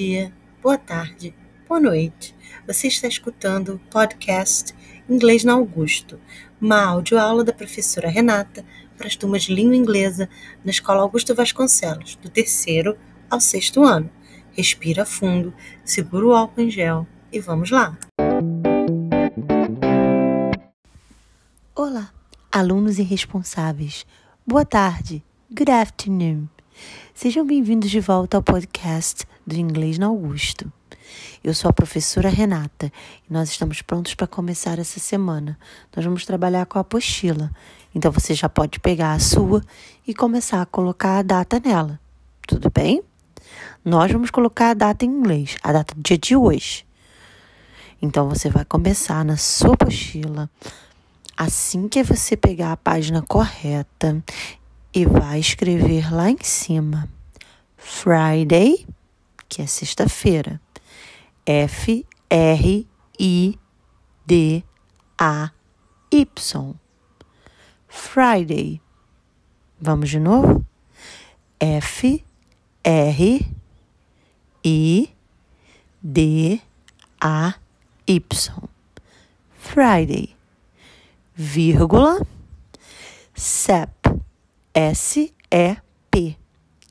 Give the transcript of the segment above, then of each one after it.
Dia, boa tarde, boa noite. Você está escutando o podcast Inglês na Augusto, uma audioaula da professora Renata para as turmas de língua inglesa na Escola Augusto Vasconcelos, do terceiro ao sexto ano. Respira fundo, segura o álcool em gel e vamos lá. Olá, alunos irresponsáveis. Boa tarde. Good afternoon. Sejam bem-vindos de volta ao podcast do Inglês na Augusto. Eu sou a professora Renata e nós estamos prontos para começar essa semana. Nós vamos trabalhar com a apostila, então você já pode pegar a sua e começar a colocar a data nela. Tudo bem? Nós vamos colocar a data em inglês, a data do dia de hoje. Então você vai começar na sua apostila. Assim que você pegar a página correta e vai escrever lá em cima Friday, que é sexta-feira. F R I D A Y. Friday. Vamos de novo? F R I D A Y. Friday. Vírgula. SEP. S-E-P,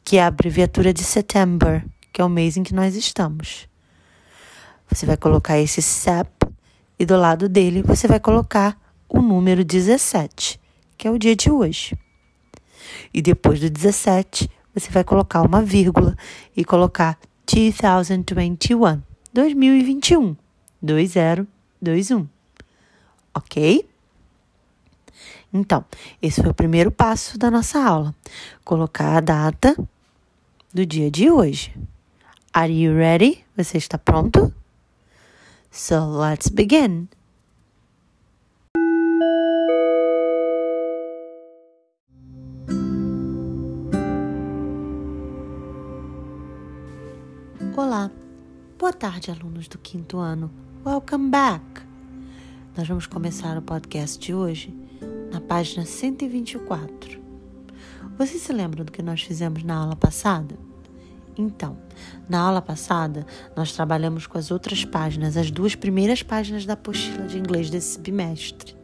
que é a abreviatura de September, que é o mês em que nós estamos. Você vai colocar esse SEP e do lado dele você vai colocar o número 17, que é o dia de hoje. E depois do 17, você vai colocar uma vírgula e colocar 2021, 2021, 2021. Ok? Então, esse foi o primeiro passo da nossa aula. Colocar a data do dia de hoje. Are you ready? Você está pronto? So let's begin. Olá, boa tarde, alunos do quinto ano. Welcome back! Nós vamos começar o podcast de hoje na página 124. Você se lembra do que nós fizemos na aula passada? Então, na aula passada, nós trabalhamos com as outras páginas, as duas primeiras páginas da apostila de inglês desse bimestre.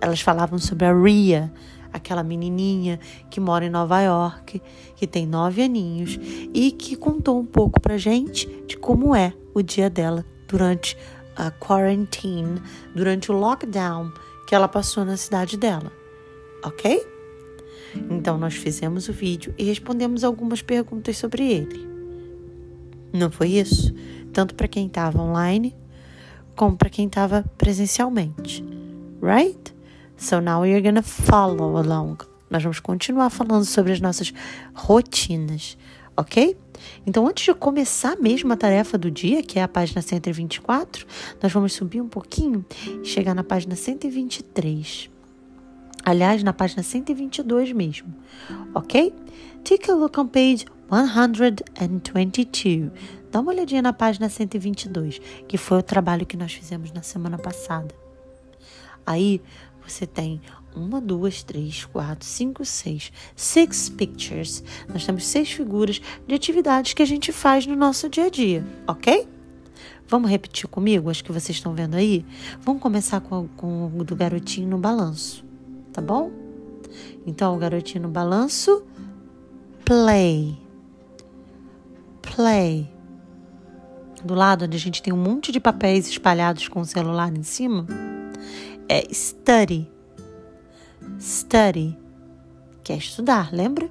Elas falavam sobre a Ria, aquela menininha que mora em Nova York, que tem nove aninhos e que contou um pouco pra gente de como é o dia dela durante a quarantine, durante o lockdown que ela passou na cidade dela, ok? Então nós fizemos o vídeo e respondemos algumas perguntas sobre ele. Não foi isso? Tanto para quem estava online como para quem estava presencialmente. Right? So now we're gonna follow along. Nós vamos continuar falando sobre as nossas rotinas, ok? Então, antes de começar mesmo a tarefa do dia, que é a página 124, nós vamos subir um pouquinho e chegar na página 123. Aliás, na página 122 mesmo, ok? Take a look on page 122. Dá uma olhadinha na página 122, que foi o trabalho que nós fizemos na semana passada. Aí você tem uma, duas, três, quatro, cinco, seis. Six pictures. Nós temos seis figuras de atividades que a gente faz no nosso dia a dia, ok? Vamos repetir comigo as que vocês estão vendo aí? Vamos começar com, com o do garotinho no balanço, tá bom? Então, o garotinho no balanço, play. Play. Do lado onde a gente tem um monte de papéis espalhados com o celular em cima, é study study, que é estudar, lembra?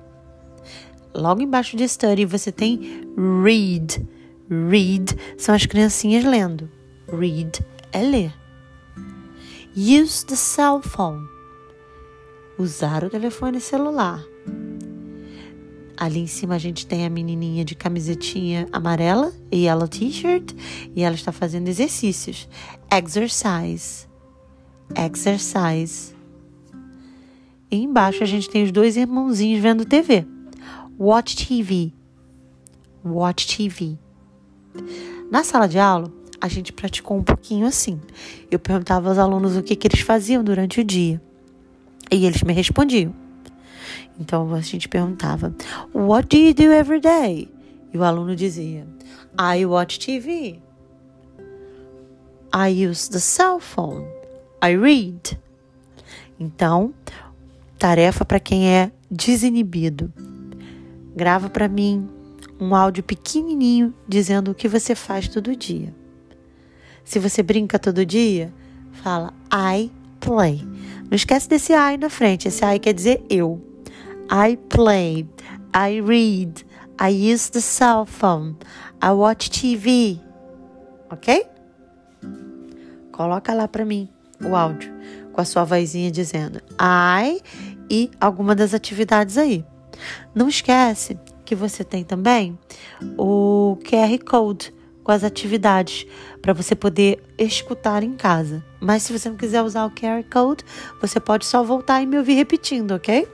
Logo embaixo de study você tem read. Read são as criancinhas lendo. Read é ler. Use the cell phone. Usar o telefone celular. Ali em cima a gente tem a menininha de camisetinha amarela e yellow t-shirt e ela está fazendo exercícios. Exercise. Exercise. E embaixo a gente tem os dois irmãozinhos vendo TV. Watch TV. Watch TV. Na sala de aula, a gente praticou um pouquinho assim. Eu perguntava aos alunos o que, que eles faziam durante o dia. E eles me respondiam. Então a gente perguntava: What do you do every day? E o aluno dizia: I watch TV. I use the cell phone. I read. Então, tarefa para quem é desinibido. Grava para mim um áudio pequenininho dizendo o que você faz todo dia. Se você brinca todo dia, fala I play. Não esquece desse I na frente. Esse I quer dizer eu. I play. I read. I use the cell phone. I watch TV. Ok? Coloca lá para mim o áudio com a sua vozinha dizendo I e alguma das atividades aí. Não esquece que você tem também o QR Code com as atividades para você poder escutar em casa. Mas se você não quiser usar o QR Code, você pode só voltar e me ouvir repetindo, ok?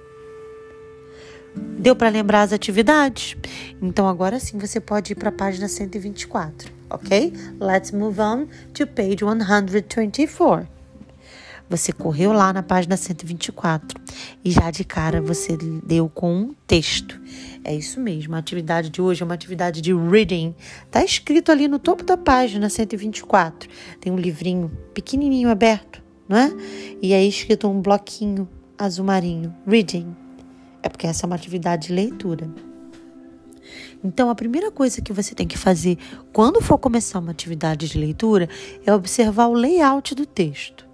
Deu para lembrar as atividades? Então agora sim você pode ir para a página 124, ok? Let's move on to page 124. Você correu lá na página 124 e já de cara você deu com um texto. É isso mesmo, a atividade de hoje é uma atividade de reading. Tá escrito ali no topo da página 124. Tem um livrinho pequenininho aberto, não é? E aí escrito um bloquinho azul marinho, reading. É porque essa é uma atividade de leitura. Então, a primeira coisa que você tem que fazer quando for começar uma atividade de leitura é observar o layout do texto.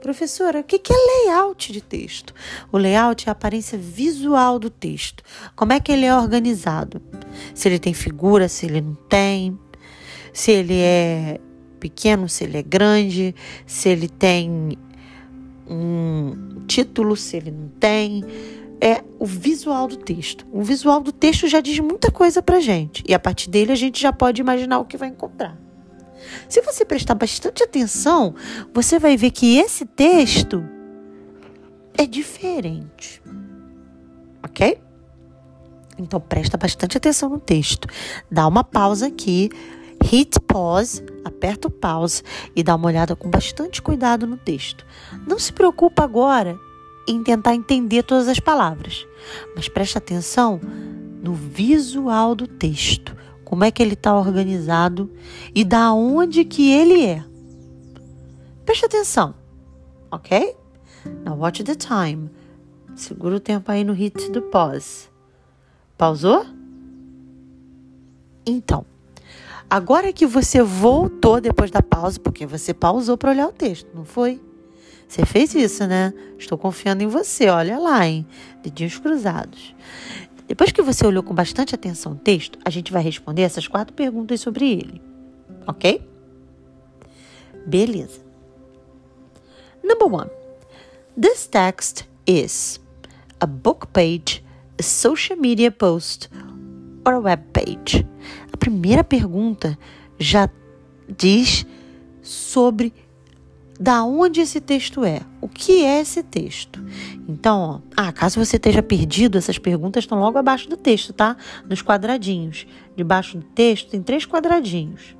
Professora, o que é layout de texto? O layout é a aparência visual do texto. Como é que ele é organizado? Se ele tem figura, se ele não tem. Se ele é pequeno, se ele é grande. Se ele tem um título, se ele não tem. É o visual do texto. O visual do texto já diz muita coisa pra gente. E a partir dele a gente já pode imaginar o que vai encontrar. Se você prestar bastante atenção, você vai ver que esse texto é diferente. Ok? Então presta bastante atenção no texto. Dá uma pausa aqui, hit pause, aperta o pause e dá uma olhada com bastante cuidado no texto. Não se preocupa agora em tentar entender todas as palavras, mas presta atenção no visual do texto como é que ele está organizado e da onde que ele é. Preste atenção, ok? Now watch the time. Segura o tempo aí no hit do pause. Pausou? Então, agora que você voltou depois da pausa, porque você pausou para olhar o texto, não foi? Você fez isso, né? Estou confiando em você. Olha lá, hein? Dedinhos cruzados. Depois que você olhou com bastante atenção o texto, a gente vai responder essas quatro perguntas sobre ele. Ok? Beleza. Number one. This text is a book page, a social media post or a web page. A primeira pergunta já diz sobre da onde esse texto é, o que é esse texto. Então, ó, ah, caso você esteja perdido, essas perguntas estão logo abaixo do texto, tá? Nos quadradinhos. Debaixo do texto tem três quadradinhos.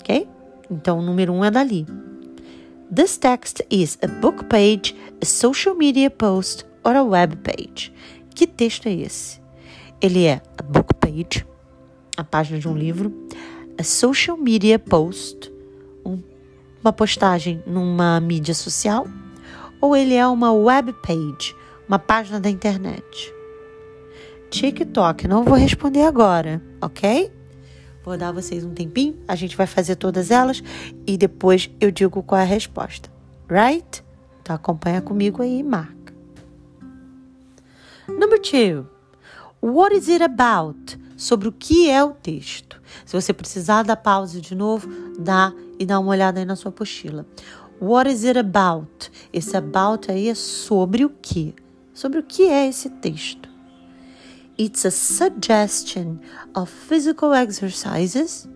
Ok? Então, o número um é dali. This text is a book page, a social media post or a web page. Que texto é esse? Ele é a book page, a página de um livro, a social media post, uma postagem numa mídia social ou ele é uma web page, uma página da internet? TikTok, não vou responder agora, ok? Vou dar vocês um tempinho, a gente vai fazer todas elas e depois eu digo qual é a resposta. Right? Então acompanha comigo aí e marca. Number two. What is it about? Sobre o que é o texto. Se você precisar da pausa de novo, dá e dá uma olhada aí na sua apostila. What is it about? Esse about aí é sobre o que? Sobre o que é esse texto? It's a suggestion of physical exercises.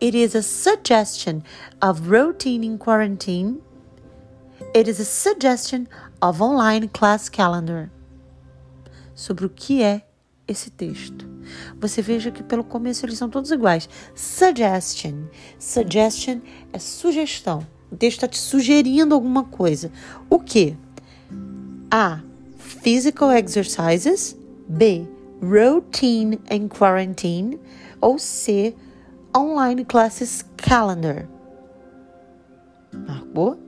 It is a suggestion of routine in quarantine. It is a suggestion of online class calendar. Sobre o que é esse texto. Você veja que pelo começo eles são todos iguais. Suggestion. Suggestion é sugestão. O texto está te sugerindo alguma coisa. O que? A. Physical exercises. B. Routine and Quarantine, ou C, Online Classes Calendar. Marcou?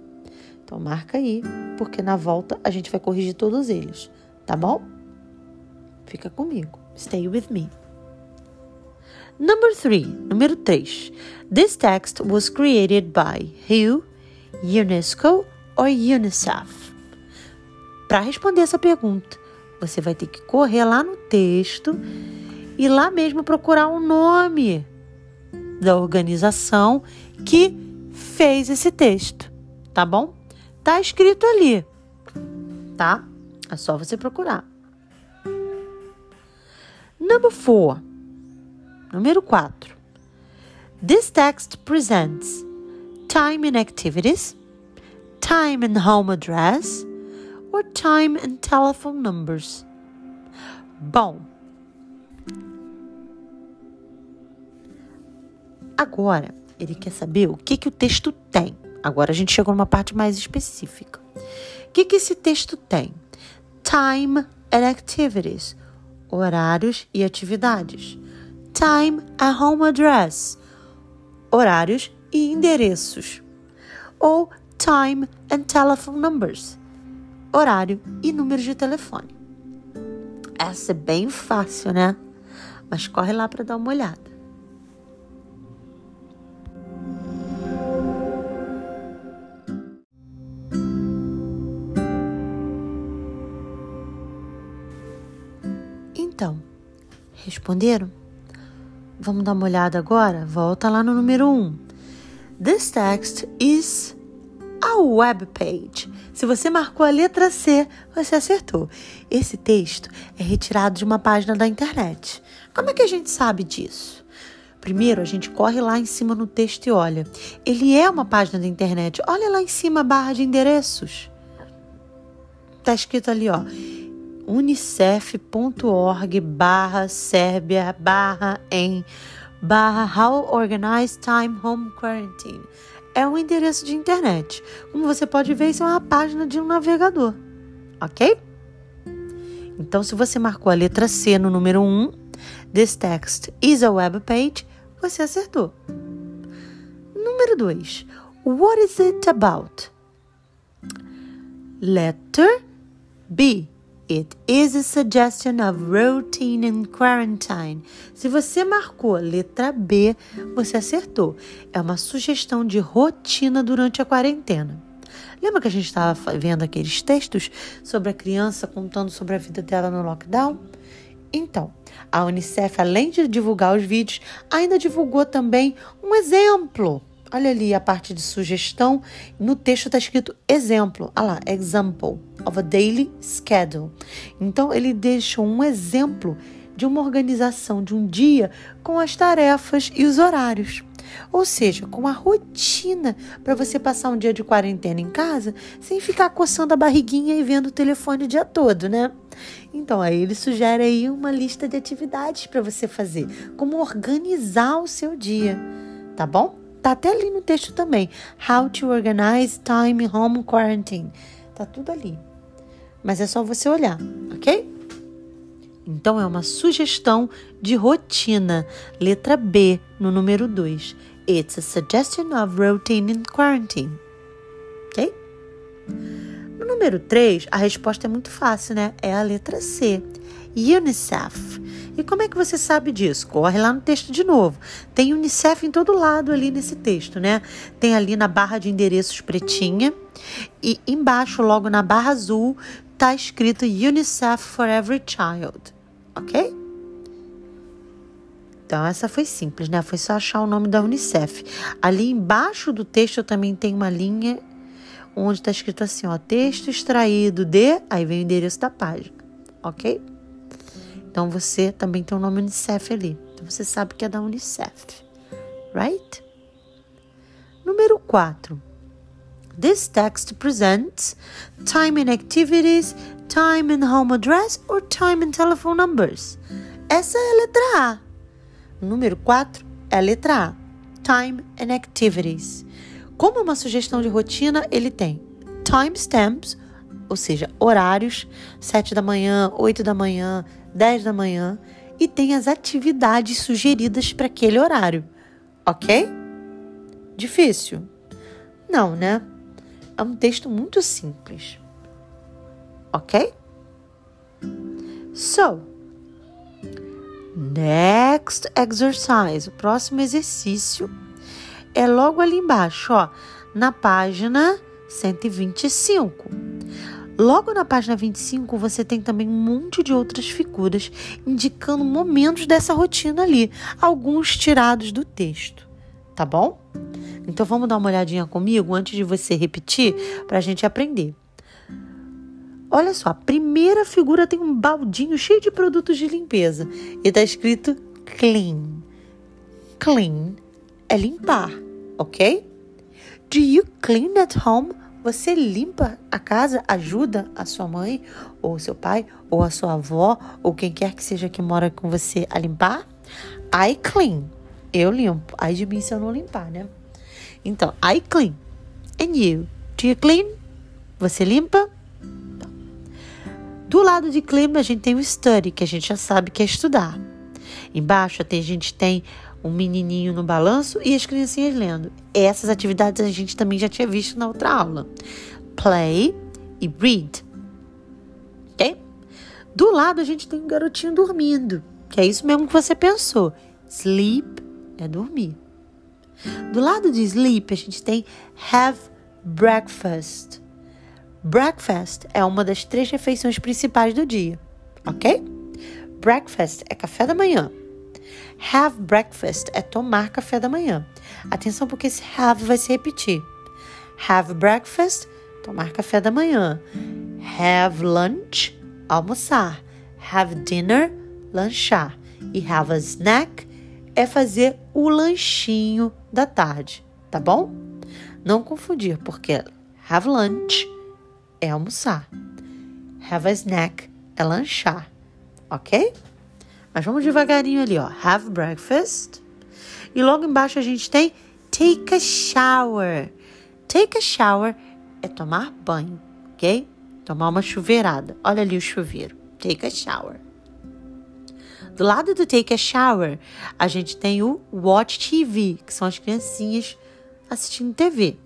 Então marca aí, porque na volta a gente vai corrigir todos eles, tá bom? Fica comigo. Stay with me. Number three, número 3. This text was created by who, UNESCO or UNICEF? Para responder essa pergunta, você vai ter que correr lá no texto e lá mesmo procurar o nome da organização que fez esse texto, tá bom? Tá escrito ali, tá? É só você procurar. Number four. Número 4. This text presents time and activities, time and home address, or time and telephone numbers. Bom, agora ele quer saber o que, que o texto tem. Agora a gente chegou numa parte mais específica. O que, que esse texto tem? Time and activities, horários e atividades. Time and home address, horários e endereços. Ou time and telephone numbers, horário e número de telefone. Essa é bem fácil, né? Mas corre lá para dar uma olhada. Então, responderam? Vamos dar uma olhada agora? Volta lá no número 1. Um. This text is a web page. Se você marcou a letra C, você acertou. Esse texto é retirado de uma página da internet. Como é que a gente sabe disso? Primeiro, a gente corre lá em cima no texto e olha. Ele é uma página da internet. Olha lá em cima a barra de endereços. Tá escrito ali, ó unicef.org barra Sérbia barra em barra How Organized Time Home Quarantine é um endereço de internet. Como você pode ver, isso é uma página de um navegador, ok? Então, se você marcou a letra C no número 1, this text is a web page, você acertou. Número 2, what is it about? Letter B. It is a suggestion of routine and quarantine. Se você marcou letra B, você acertou. É uma sugestão de rotina durante a quarentena. Lembra que a gente estava vendo aqueles textos sobre a criança contando sobre a vida dela no lockdown? Então, a Unicef, além de divulgar os vídeos, ainda divulgou também um exemplo Olha ali a parte de sugestão. No texto está escrito exemplo. Olha lá, example of a daily schedule. Então, ele deixa um exemplo de uma organização de um dia com as tarefas e os horários. Ou seja, com a rotina para você passar um dia de quarentena em casa sem ficar coçando a barriguinha e vendo o telefone o dia todo, né? Então, aí ele sugere aí uma lista de atividades para você fazer, como organizar o seu dia, tá bom? Tá até ali no texto também. How to organize time home quarantine. Tá tudo ali. Mas é só você olhar, ok? Então é uma sugestão de rotina. Letra B no número 2. It's a suggestion of routine in quarantine. Ok? No número 3, a resposta é muito fácil, né? É a letra C. UNICEF. E como é que você sabe disso? Corre lá no texto de novo. Tem UNICEF em todo lado ali nesse texto, né? Tem ali na barra de endereços pretinha e embaixo, logo na barra azul, tá escrito UNICEF for Every Child, ok? Então, essa foi simples, né? Foi só achar o nome da Unicef. Ali embaixo do texto também tem uma linha onde está escrito assim, ó, texto extraído de, aí vem o endereço da página, ok? Então você também tem o nome Unicef ali. Então você sabe que é da Unicef, right? Número 4. This text presents time and activities, time and home address or time and telephone numbers. Essa é a letra A. Número 4 é a letra A. Time and activities. Como é uma sugestão de rotina, ele tem timestamps, ou seja, horários, 7 da manhã, 8 da manhã, 10 da manhã e tem as atividades sugeridas para aquele horário. Ok? Difícil? Não, né? É um texto muito simples. Ok? So, next exercise, o próximo exercício é logo ali embaixo, ó, na página 125. Logo na página 25, você tem também um monte de outras figuras indicando momentos dessa rotina ali, alguns tirados do texto, tá bom? Então vamos dar uma olhadinha comigo antes de você repetir para a gente aprender. Olha só, a primeira figura tem um baldinho cheio de produtos de limpeza e está escrito clean. Clean é limpar, ok? Do you clean at home? Você limpa a casa, ajuda a sua mãe, ou seu pai, ou a sua avó, ou quem quer que seja que mora com você a limpar? I clean. Eu limpo. Aí de mim se eu não limpar, né? Então, I clean. And you? Do you clean? Você limpa? Do lado de clean, a gente tem o study, que a gente já sabe que é estudar. Embaixo a gente tem um menininho no balanço e as criancinhas lendo. Essas atividades a gente também já tinha visto na outra aula. Play e read. Ok? Do lado a gente tem um garotinho dormindo, que é isso mesmo que você pensou. Sleep é dormir. Do lado de sleep a gente tem have breakfast. Breakfast é uma das três refeições principais do dia, ok? Breakfast é café da manhã. Have breakfast é tomar café da manhã. Atenção porque esse have vai se repetir. Have breakfast, tomar café da manhã. Have lunch, almoçar. Have dinner, lanchar. E have a snack é fazer o lanchinho da tarde, tá bom? Não confundir, porque have lunch é almoçar. Have a snack é lanchar, ok? Mas vamos devagarinho ali, ó. Have breakfast. E logo embaixo a gente tem take a shower. Take a shower é tomar banho, ok? Tomar uma chuveirada. Olha ali o chuveiro. Take a shower. Do lado do take a shower, a gente tem o watch TV, que são as criancinhas assistindo TV.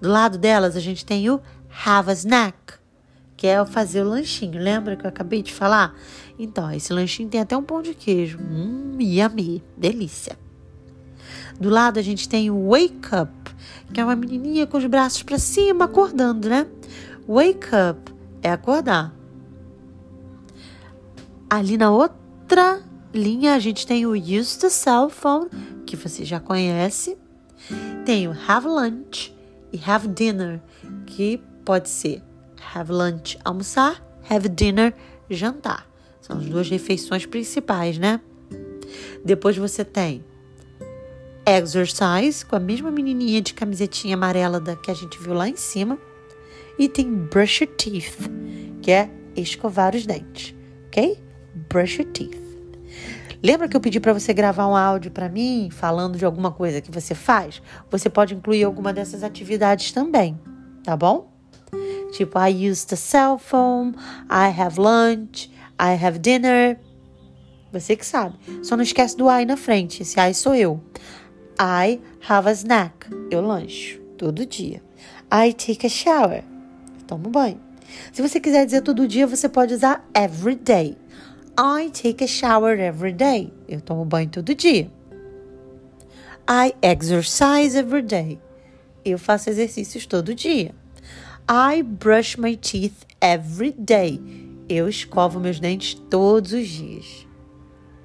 Do lado delas, a gente tem o have a snack, que é fazer o lanchinho. Lembra que eu acabei de falar? Então, esse lanchinho tem até um pão de queijo. Hum, yummy, delícia. Do lado a gente tem o wake up, que é uma menininha com os braços para cima acordando, né? Wake up é acordar. Ali na outra linha a gente tem o use the cell phone, que você já conhece. Tem o have lunch e have dinner, que pode ser have lunch, almoçar, have dinner, jantar. São as duas refeições principais, né? Depois você tem exercise, com a mesma menininha de camisetinha amarela da que a gente viu lá em cima. E tem brush your teeth, que é escovar os dentes, ok? Brush your teeth. Lembra que eu pedi para você gravar um áudio para mim falando de alguma coisa que você faz? Você pode incluir alguma dessas atividades também, tá bom? Tipo, I use the cell phone, I have lunch, I have dinner. Você que sabe. Só não esquece do I na frente. Esse I sou eu. I have a snack. Eu lancho todo dia. I take a shower. tomo banho. Se você quiser dizer todo dia, você pode usar every day. I take a shower every day. Eu tomo banho todo dia. I exercise every day. Eu faço exercícios todo dia. I brush my teeth every day. Eu escovo meus dentes todos os dias.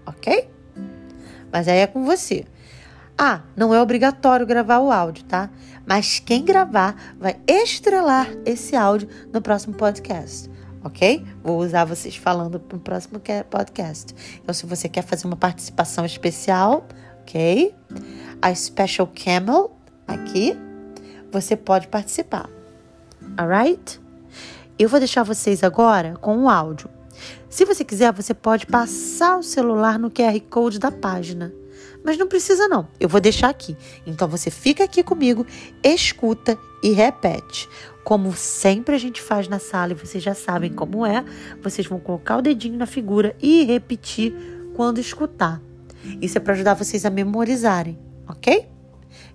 Ok? Mas aí é com você. Ah, não é obrigatório gravar o áudio, tá? Mas quem gravar vai estrelar esse áudio no próximo podcast, ok? Vou usar vocês falando no próximo podcast. Então, se você quer fazer uma participação especial, ok? A Special Camel aqui, você pode participar alright? Eu vou deixar vocês agora com o áudio. Se você quiser, você pode passar o celular no QR Code da página. Mas não precisa não, eu vou deixar aqui. Então você fica aqui comigo, escuta e repete. Como sempre a gente faz na sala e vocês já sabem como é, vocês vão colocar o dedinho na figura e repetir quando escutar. Isso é para ajudar vocês a memorizarem, ok?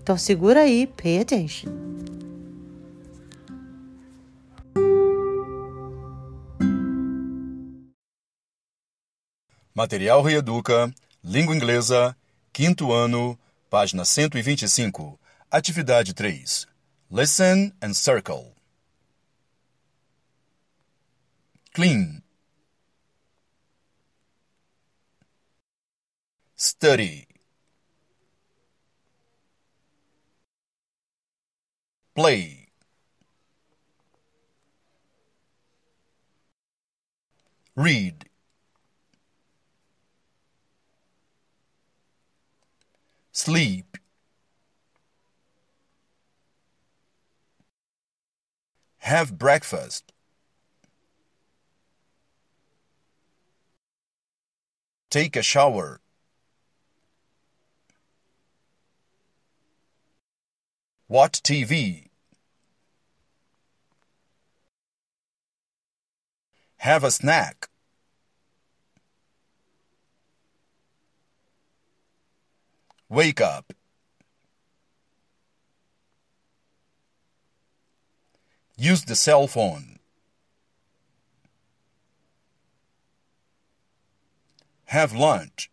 Então segura aí, pay attention. Material Reeduca, Língua Inglesa, quinto ano, página 125, atividade 3. Listen and circle. Clean. Study. Play. Read. Sleep. Have breakfast. Take a shower. Watch TV. Have a snack. Wake up. Use the cell phone. Have lunch.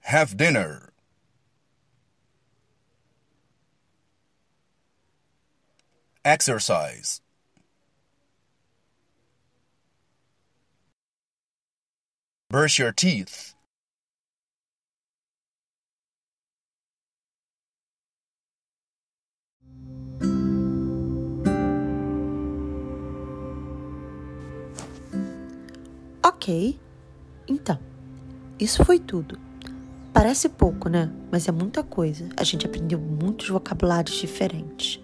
Have dinner. Exercise. Brush your teeth. Ok, então, isso foi tudo. Parece pouco, né? Mas é muita coisa. A gente aprendeu muitos vocabulários diferentes.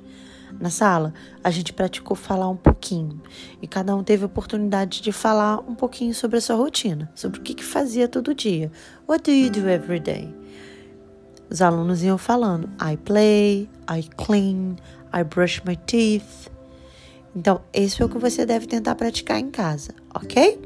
Na sala, a gente praticou falar um pouquinho e cada um teve a oportunidade de falar um pouquinho sobre a sua rotina, sobre o que, que fazia todo dia. What do you do every day? Os alunos iam falando: I play, I clean, I brush my teeth. Então, esse é o que você deve tentar praticar em casa, ok?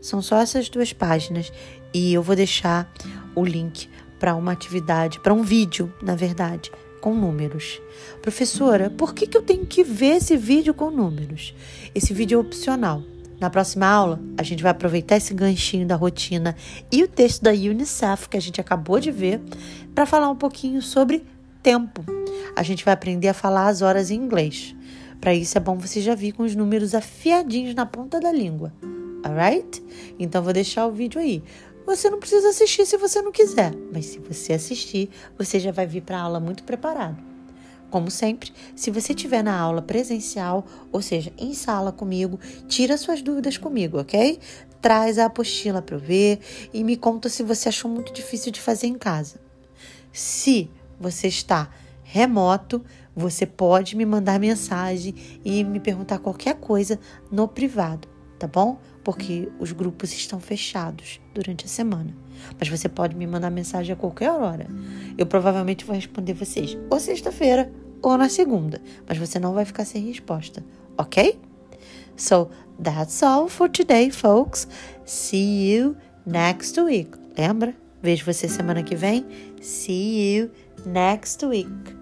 São só essas duas páginas e eu vou deixar o link para uma atividade, para um vídeo, na verdade, com números. Professora, por que, que eu tenho que ver esse vídeo com números? Esse vídeo é opcional. Na próxima aula, a gente vai aproveitar esse ganchinho da rotina e o texto da Unicef que a gente acabou de ver para falar um pouquinho sobre tempo. A gente vai aprender a falar as horas em inglês. Para isso é bom você já vir com os números afiadinhos na ponta da língua. Alright? Então vou deixar o vídeo aí. Você não precisa assistir se você não quiser, mas se você assistir, você já vai vir para a aula muito preparado. Como sempre, se você estiver na aula presencial, ou seja, em sala comigo, tira suas dúvidas comigo, ok? Traz a apostila para eu ver e me conta se você achou muito difícil de fazer em casa. Se você está remoto, você pode me mandar mensagem e me perguntar qualquer coisa no privado, tá bom? Porque os grupos estão fechados durante a semana. Mas você pode me mandar mensagem a qualquer hora. Eu provavelmente vou responder vocês ou sexta-feira ou na segunda, mas você não vai ficar sem resposta, ok? So that's all for today, folks. See you next week. Lembra? Vejo você semana que vem. See you next week.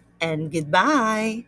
and goodbye.